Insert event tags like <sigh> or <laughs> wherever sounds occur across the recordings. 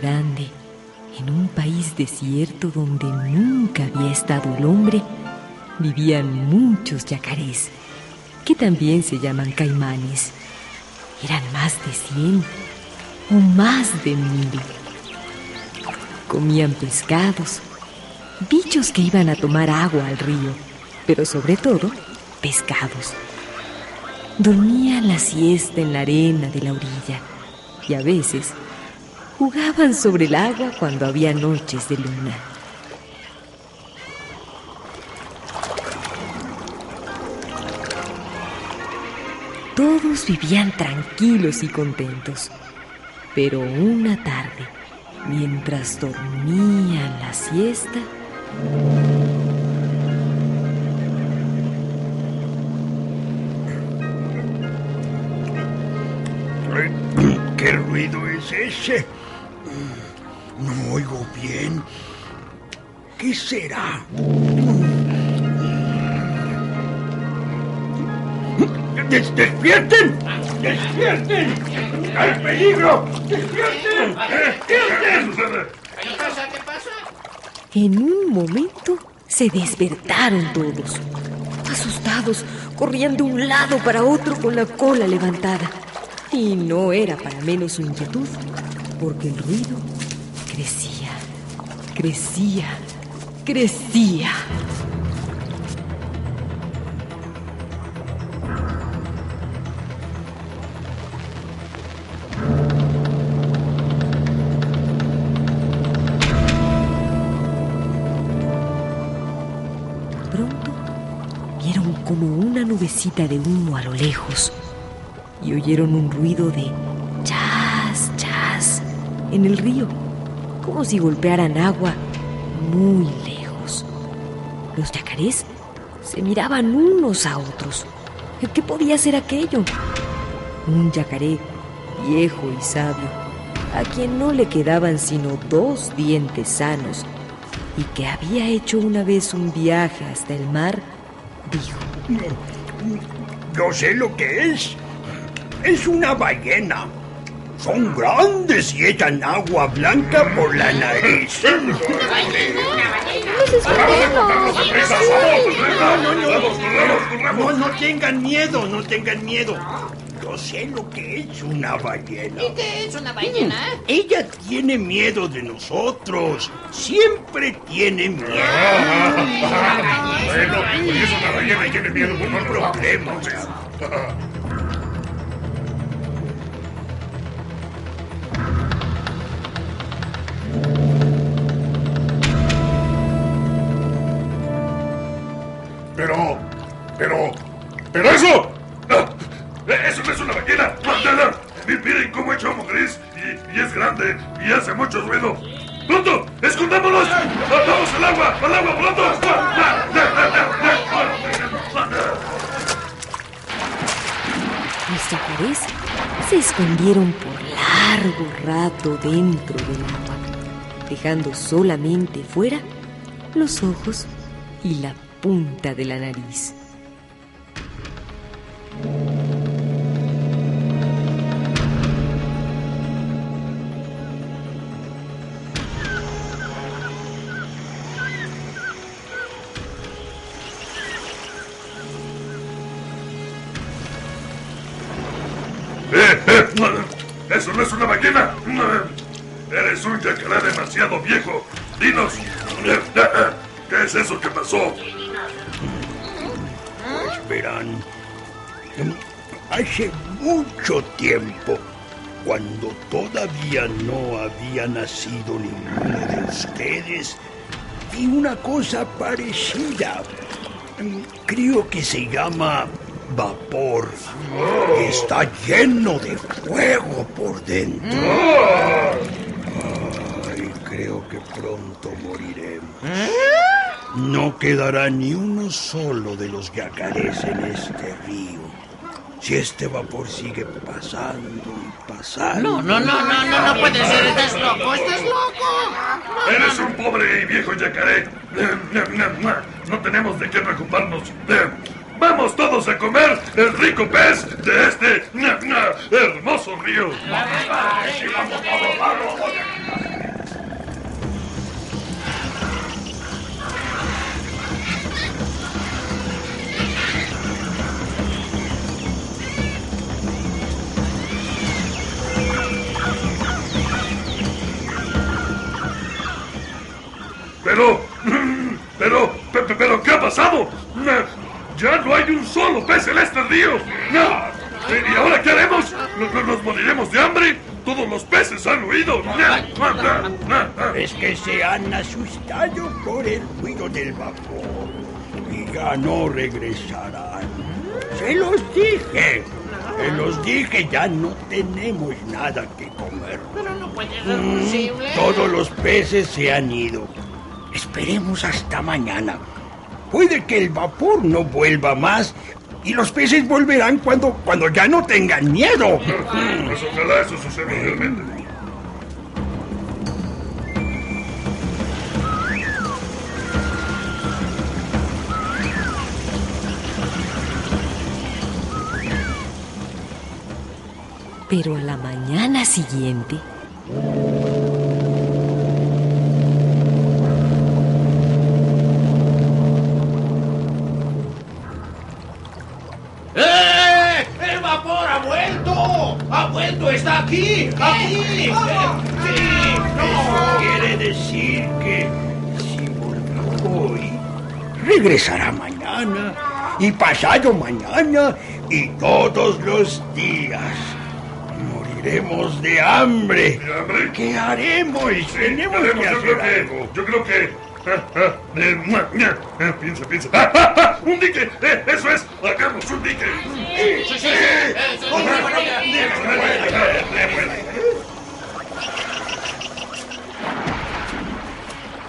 Grande, en un país desierto donde nunca había estado el hombre, vivían muchos yacarés, que también se llaman caimanes. Eran más de cien o más de mil. Comían pescados, bichos que iban a tomar agua al río, pero sobre todo pescados. Dormían la siesta en la arena de la orilla y a veces jugaban sobre el agua cuando había noches de luna. Todos vivían tranquilos y contentos, pero una tarde, mientras dormían la siesta, ¿Qué ruido es ese? Oigo bien. ¿Qué será? ¡Des- ¡Despierten! ¡Despierten! ¡Al peligro! ¡Despierten! ¡Despierten! En un momento se despertaron todos. Asustados, corrían de un lado para otro con la cola levantada. Y no era para menos su inquietud, porque el ruido crecía, crecía. Pronto vieron como una nubecita de humo a lo lejos y oyeron un ruido de chas, chas en el río, como si golpearan agua muy lejos. Los yacarés se miraban unos a otros. ¿Qué podía ser aquello? Un yacaré viejo y sabio, a quien no le quedaban sino dos dientes sanos y que había hecho una vez un viaje hasta el mar, dijo, Yo sé lo que es. Es una ballena. Son grandes y echan agua blanca por la nariz. No, no, tengan miedo, no tengan miedo. Yo sé lo que es una ballena. ¿Y qué es una ballena? Ella tiene miedo de nosotros. Siempre tiene miedo. Bueno, y es una ballena tiene miedo, pues no hay problema. Pero, pero eso, eso no es una ballena. Mi- Miren cómo echa humo gris y, y es grande y hace mucho ruido. ¡Pronto! ¡Escondámonos! ¡Vamos al agua! ¡Al agua! ¡Pronto! Los yacarés se escondieron por largo rato dentro del agua, dejando solamente fuera los ojos y la punta de la nariz. Hace mucho tiempo, cuando todavía no había nacido ninguno de ustedes, vi una cosa parecida. Creo que se llama vapor. Está lleno de fuego por dentro. Ay, creo que pronto moriremos. No quedará ni uno solo de los yacarés en este río. Si este vapor sigue pasando y pasando. No, no, no, no, no, no puede ser. Estás loco, estás loco. Eres un pobre y viejo yacaré. No tenemos de qué preocuparnos. Vamos todos a comer el rico pez de este hermoso río. Pero, pero, pero, ¿qué ha pasado? Ya no hay un solo pez en este río. ¿Y ahora qué haremos? ¿Nos moriremos de hambre? Todos los peces han huido. Es que se han asustado por el ruido del vapor y ya no regresarán. Se los dije. Se los dije, ya no tenemos nada que comer. Pero no puede ser posible. Todos los peces se han ido. Esperemos hasta mañana. Puede que el vapor no vuelva más y los peces volverán cuando, cuando ya no tengan miedo. Pues ojalá eso suceda realmente. Pero a la mañana siguiente... ¡Eh! ¡El vapor ha vuelto! ¡Ha vuelto! ¡Está aquí! ¡Aquí! ¡Sí! ¡No! Quiere decir que si volvió hoy, regresará mañana y pasado mañana y todos los días. Moriremos de hambre. ¿De hambre? ¿Qué haremos? Tenemos que hacer algo. yo creo que. <laughs> ah, ah, eh, piensa, piensa. ¡Ah, ah, ah! ¡Un dique! Eh, ¡Eso es! ¡Hagamos un dique! ¡Sí, sí! ¡Es una buena idea!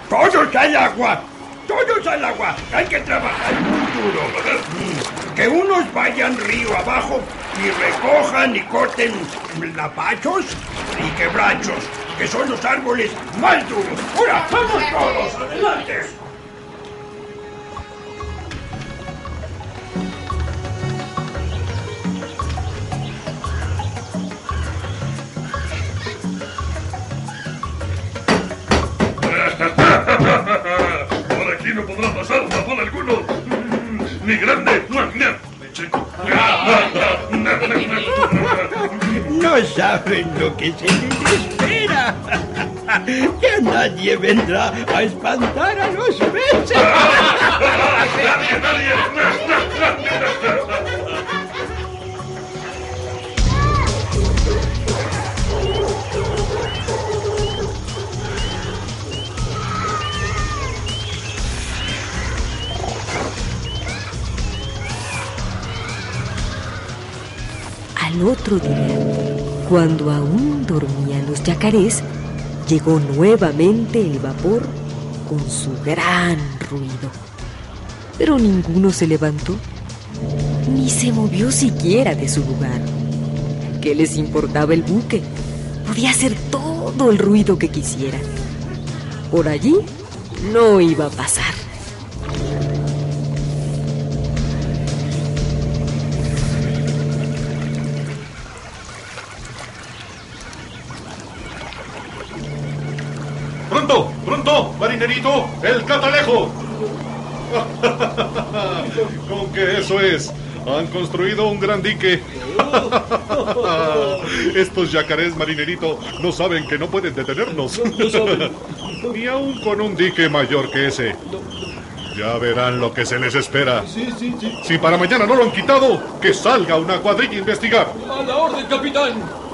¡Todos al agua! ¡Todos al agua! Hay que trabajar muy duro. Mm, Que unos vayan río abajo y recojan y corten lapachos y quebrachos, que son los árboles más duros. ¡Ahora, vamos todos! ¡Adelante! Por aquí no podrá pasar vapor alguno. Mm, Ni grande. No saben lo que se les Ya nadie vendrá a espantar a los peces. Nadie, nadie. Al otro día, cuando aún dormían los yacarés, llegó nuevamente el vapor con su gran ruido. Pero ninguno se levantó, ni se movió siquiera de su lugar. ¿Qué les importaba el buque? Podía hacer todo el ruido que quisiera. Por allí no iba a pasar. ¡Marinerito! ¡El catalejo! <laughs> Con que eso es. Han construido un gran dique. <laughs> Estos yacarés, marinerito, no saben que no pueden detenernos. <laughs> Ni aún con un dique mayor que ese. Ya verán lo que se les espera. Sí, sí, sí. Si para mañana no lo han quitado, que salga una cuadrilla a investigar. A la orden, capitán.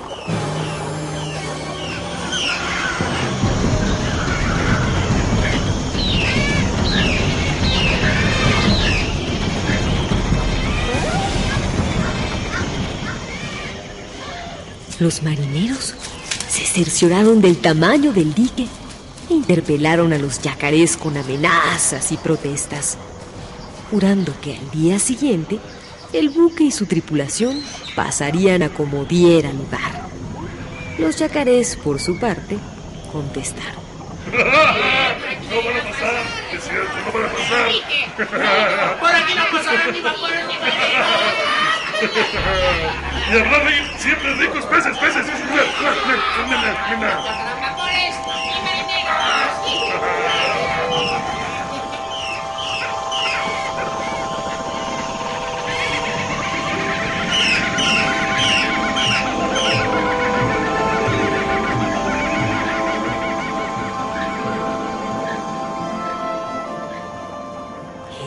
Los marineros se cercioraron del tamaño del dique e interpelaron a los yacarés con amenazas y protestas, jurando que al día siguiente el buque y su tripulación pasarían a como diera lugar. Los yacarés, por su parte, contestaron. No. <laughs> Por aquí no Y hablar de siempre ricos peces, peces.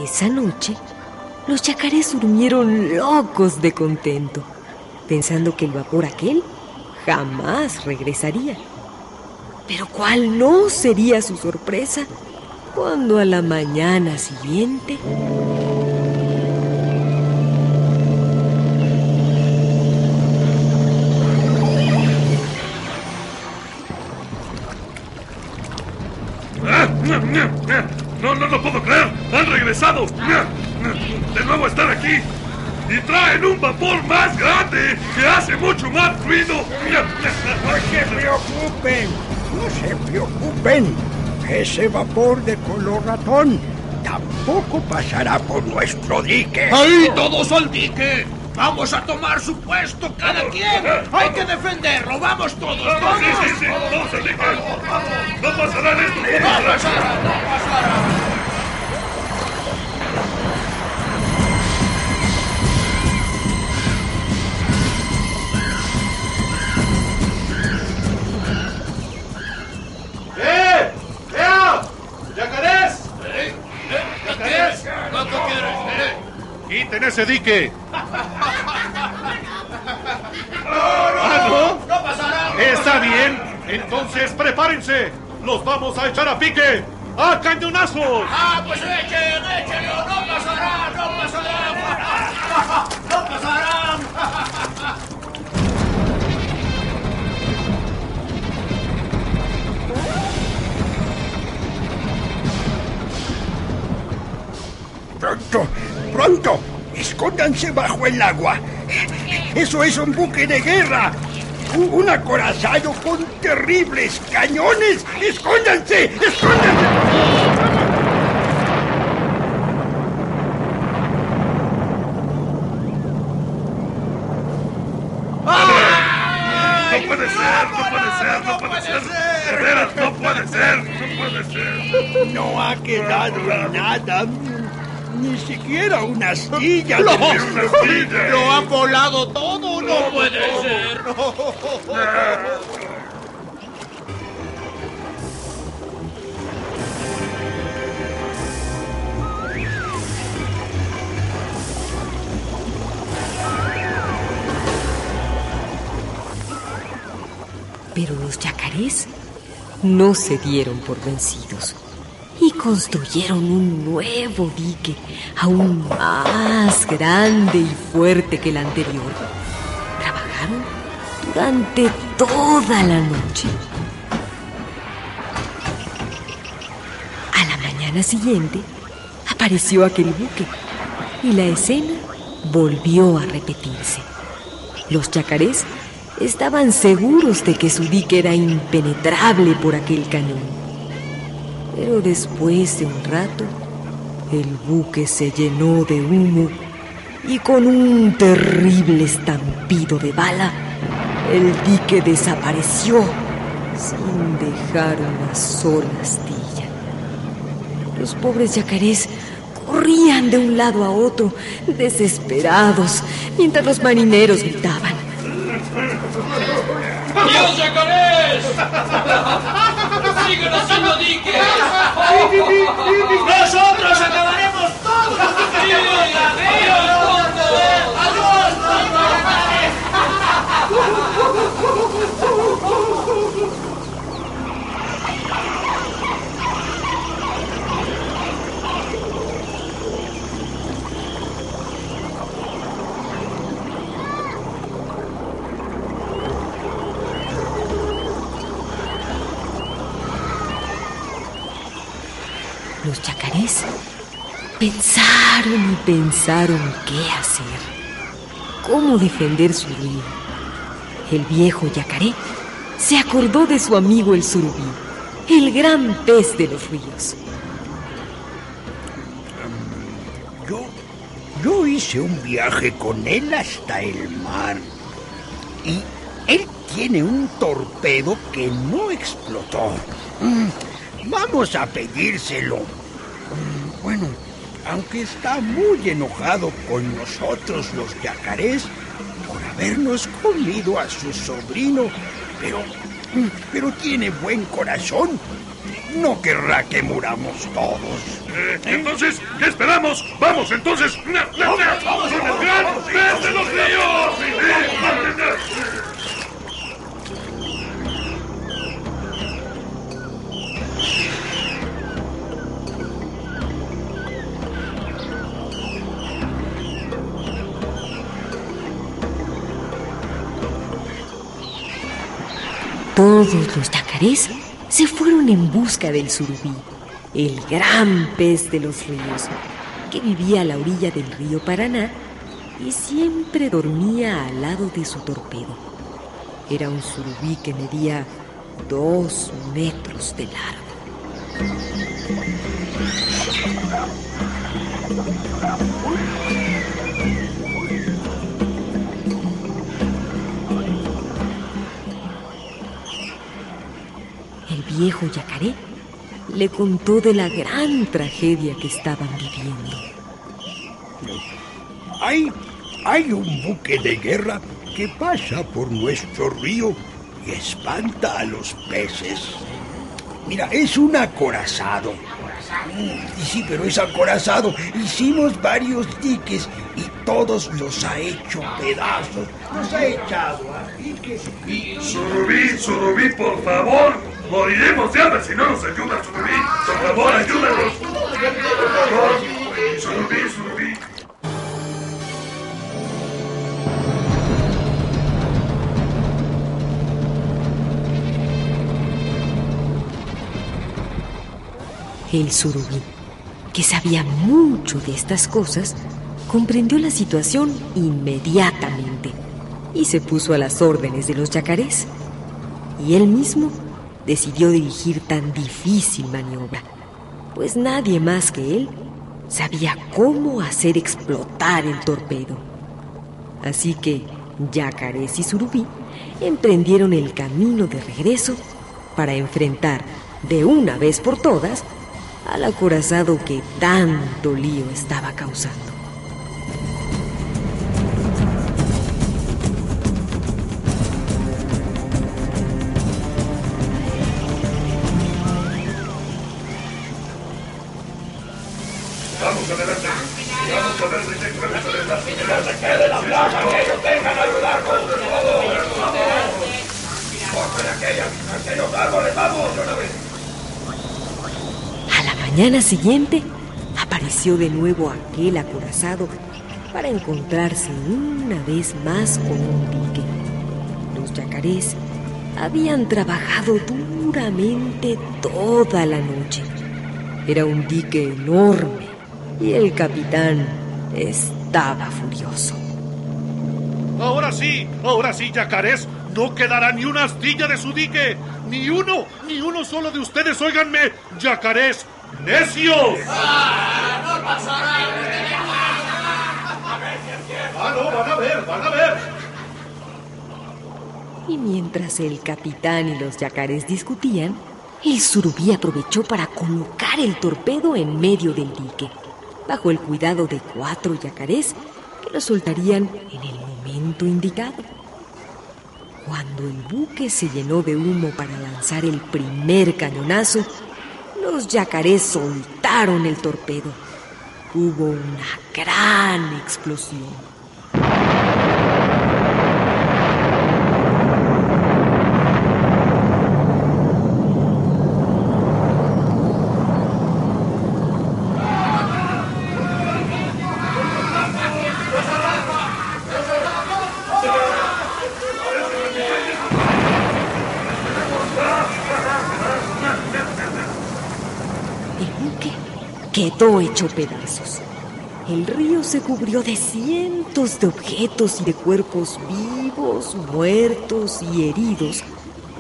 Esa noche, los yacarés durmieron locos de contento, pensando que el vapor aquel jamás regresaría. Pero cuál no sería su sorpresa cuando a la mañana siguiente... Ah, No, no lo puedo creer. Han regresado. Nuevo están aquí. Y traen un vapor más grande que hace mucho más ruido. No se preocupen, no se preocupen. Ese vapor de color ratón tampoco pasará por nuestro dique. ¡Ahí todos al dique! ¡Vamos a tomar su puesto cada quien! ¡Hay que defenderlo! ¡Vamos todos! ¡Todos! Sí, sí, sí, todos al dique. No pasarán esto. ¡No pasará! ¡No pasará! ¡Quiten ese dique! ¡Ah, no! ¡No pasará! Está bien. Entonces prepárense. Los vamos a echar a pique. ¡A cañonazos! ¡Ah, pues echen, échenlo! ¡No pasará! ¡No pasará! ¡No pasará! Pronto, escóndanse bajo el agua. Eso es un buque de guerra. Un acorazado con terribles cañones. ¡Escóndanse! ¡Escóndanse! No puede ser, no puede ser, no puede ser. De veras, no puede ser, no puede ser. No ha quedado nada. Ni siquiera una astilla. ¡Lo, una astilla. lo ha volado todo! ¡No puede ser! Pero los yacarés no se dieron por vencidos y construyeron un nuevo dique aún más grande y fuerte que el anterior. Trabajaron durante toda la noche. A la mañana siguiente apareció aquel buque y la escena volvió a repetirse. Los yacarés estaban seguros de que su dique era impenetrable por aquel cañón. Pero después de un rato, el buque se llenó de humo y con un terrible estampido de bala, el dique desapareció sin dejar una sola astilla. Los pobres yacarés corrían de un lado a otro, desesperados, mientras los marineros gritaban. ¡Dios yacarés! ¡Siguen haciendo diques! ¡Nosotros acabaremos todos! Los yacarés pensaron y pensaron qué hacer, cómo defender su río. El viejo yacaré se acordó de su amigo el surubí, el gran pez de los ríos. Yo, yo hice un viaje con él hasta el mar. Y él tiene un torpedo que no explotó. Mm, Vamos a pedírselo. Mm, Bueno, aunque está muy enojado con nosotros los yacarés por habernos comido a su sobrino, pero, mm, pero tiene buen corazón. No querrá que muramos todos. Eh, entonces, ¿qué esperamos? ¡Vamos, entonces! ¡Vamos, Todos los yacarés se fueron en busca del surubí, el gran pez de los ríos, que vivía a la orilla del río Paraná y siempre dormía al lado de su torpedo. Era un surubí que medía dos metros de largo. Viejo yacaré le contó de la gran tragedia que estaban viviendo. Hay, hay un buque de guerra que pasa por nuestro río y espanta a los peces. Mira, es un acorazado. Mm, y sí, pero es acorazado. Hicimos varios diques y todos los ha hecho pedazos. Los ha echado a diques y... Surubí, Surubí, por favor. Moriremos de hambre si no nos ayuda, Surubí. Por favor, ayúdanos. Surubí, Surubí. El surubí, que sabía mucho de estas cosas, comprendió la situación inmediatamente y se puso a las órdenes de los yacarés. Y él mismo decidió dirigir tan difícil maniobra, pues nadie más que él sabía cómo hacer explotar el torpedo. Así que yacarés y surubí emprendieron el camino de regreso para enfrentar de una vez por todas al acorazado que tanto lío estaba causando. A vez. A la mañana siguiente apareció de nuevo aquel acorazado para encontrarse una vez más con un dique. Los yacarés habían trabajado duramente toda la noche. Era un dique enorme y el capitán estaba furioso. Ahora sí, ahora sí, yacarés. No quedará ni una astilla de su dique. Ni uno, ni uno solo de ustedes, óiganme. Yacarés, necios. ¡No pasará! Ah, no, van a ver, van a ver. Y mientras el capitán y los yacarés discutían, el surubí aprovechó para colocar el torpedo en medio del dique, bajo el cuidado de cuatro yacarés que lo soltarían en el indicado. Cuando el buque se llenó de humo para lanzar el primer cañonazo, los yacarés soltaron el torpedo. Hubo una gran explosión. Quedó hecho pedazos. El río se cubrió de cientos de objetos y de cuerpos vivos, muertos y heridos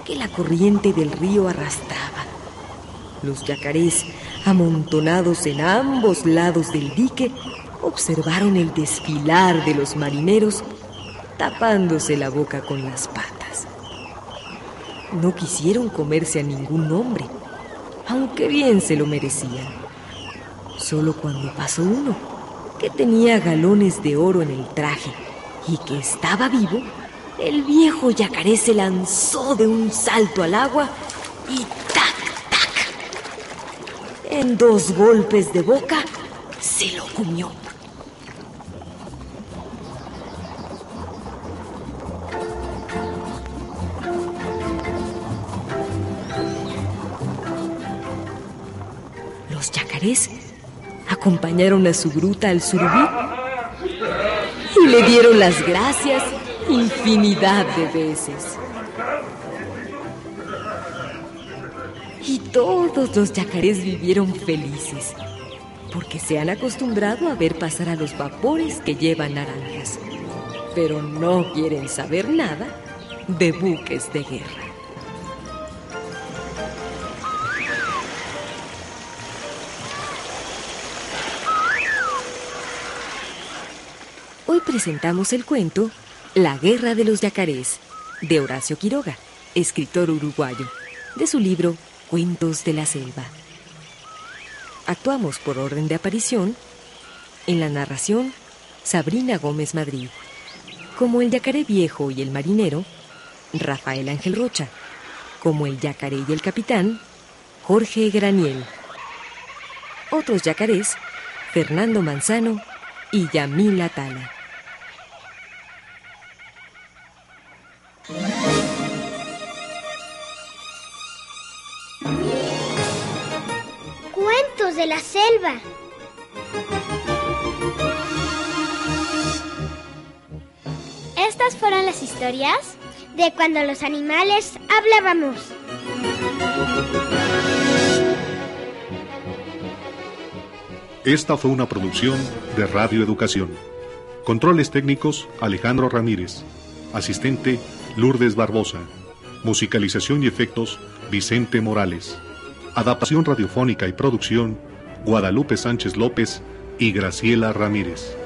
que la corriente del río arrastraba. Los yacarés, amontonados en ambos lados del dique, observaron el desfilar de los marineros tapándose la boca con las patas. No quisieron comerse a ningún hombre, aunque bien se lo merecían. Solo cuando pasó uno, que tenía galones de oro en el traje y que estaba vivo, el viejo yacaré se lanzó de un salto al agua y ¡tac, tac! En dos golpes de boca se lo comió. Los yacarés acompañaron a su gruta al surubí y le dieron las gracias infinidad de veces. Y todos los yacarés vivieron felices, porque se han acostumbrado a ver pasar a los vapores que llevan naranjas, pero no quieren saber nada de buques de guerra. Hoy presentamos el cuento La Guerra de los Yacarés, de Horacio Quiroga, escritor uruguayo, de su libro Cuentos de la Selva. Actuamos por orden de aparición. En la narración, Sabrina Gómez Madrid. Como el yacaré viejo y el marinero, Rafael Ángel Rocha. Como el yacaré y el capitán, Jorge Graniel. Otros yacarés, Fernando Manzano y Yamila Tala. Selva. Estas fueron las historias de cuando los animales hablábamos. Esta fue una producción de Radio Educación. Controles técnicos Alejandro Ramírez. Asistente Lourdes Barbosa. Musicalización y efectos Vicente Morales. Adaptación radiofónica y producción Guadalupe Sánchez López y Graciela Ramírez.